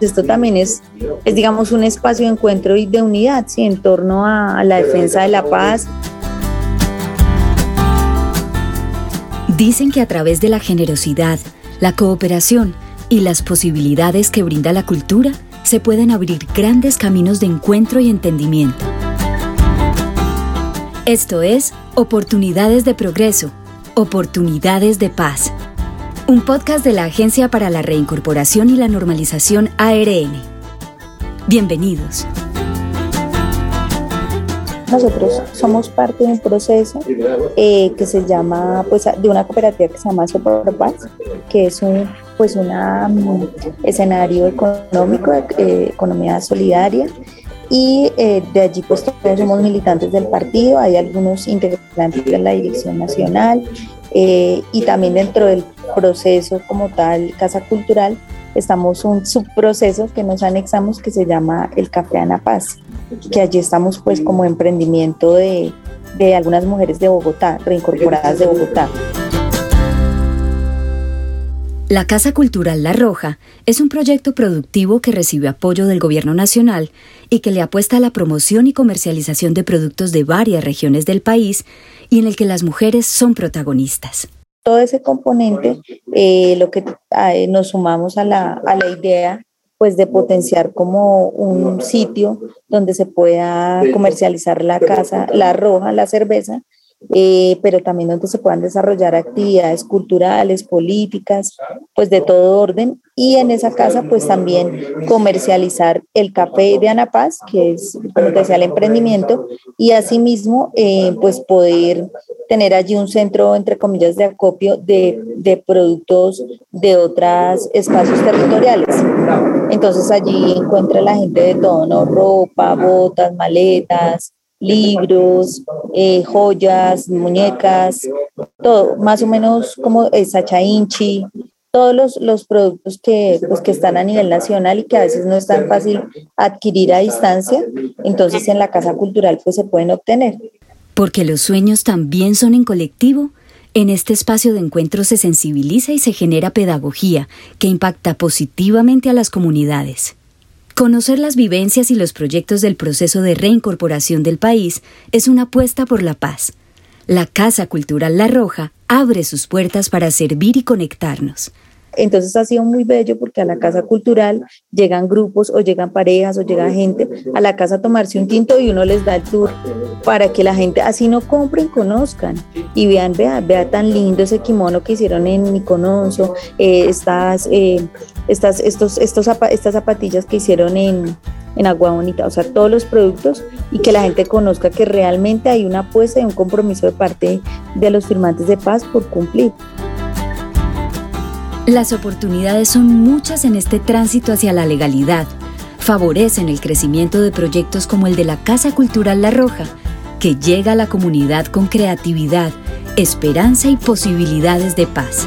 esto también es, es digamos, un espacio de encuentro y de unidad, ¿sí? en torno a la defensa de la paz. Dicen que a través de la generosidad, la cooperación y las posibilidades que brinda la cultura, se pueden abrir grandes caminos de encuentro y entendimiento. Esto es Oportunidades de Progreso, Oportunidades de Paz. Un podcast de la Agencia para la Reincorporación y la Normalización ARN. Bienvenidos. Nosotros somos parte de un proceso eh, que se llama, pues, de una cooperativa que se llama Super Paz, que es un pues un mm, escenario económico, eh, economía solidaria, y eh, de allí pues todos somos militantes del partido, hay algunos integrantes de la dirección nacional y también dentro del proceso como tal Casa Cultural estamos un subproceso que nos anexamos que se llama el Café Ana Paz que allí estamos pues como emprendimiento de, de algunas mujeres de Bogotá, reincorporadas de Bogotá. La Casa Cultural La Roja es un proyecto productivo que recibe apoyo del Gobierno Nacional y que le apuesta a la promoción y comercialización de productos de varias regiones del país y en el que las mujeres son protagonistas. Todo ese componente, eh, lo que eh, nos sumamos a la, a la idea pues de potenciar como un sitio donde se pueda comercializar la casa, la roja, la cerveza, eh, pero también donde se puedan desarrollar actividades culturales, políticas, pues de todo orden. Y en esa casa, pues también comercializar el café de Ana Paz, que es, como te decía, el emprendimiento, y asimismo, eh, pues poder tener allí un centro, entre comillas, de acopio de, de productos de otros espacios territoriales. Entonces allí encuentra la gente de todo, ¿no? Ropa, botas, maletas, libros, eh, joyas, muñecas, todo, más o menos como Sacha Inchi, todos los, los productos que, pues, que están a nivel nacional y que a veces no es tan fácil adquirir a distancia, entonces en la Casa Cultural pues se pueden obtener. Porque los sueños también son en colectivo. En este espacio de encuentro se sensibiliza y se genera pedagogía que impacta positivamente a las comunidades. Conocer las vivencias y los proyectos del proceso de reincorporación del país es una apuesta por la paz. La Casa Cultural La Roja abre sus puertas para servir y conectarnos. Entonces ha sido muy bello porque a la casa cultural llegan grupos o llegan parejas o llega gente a la casa a tomarse un tinto y uno les da el tour para que la gente así no compren, conozcan y vean, vea, vea tan lindo ese kimono que hicieron en mi eh, estas, eh, estas, estos, estos, estas zapatillas que hicieron en, en Agua Bonita, o sea, todos los productos y que la gente conozca que realmente hay una apuesta y un compromiso de parte de los firmantes de paz por cumplir. Las oportunidades son muchas en este tránsito hacia la legalidad. Favorecen el crecimiento de proyectos como el de la Casa Cultural La Roja, que llega a la comunidad con creatividad, esperanza y posibilidades de paz.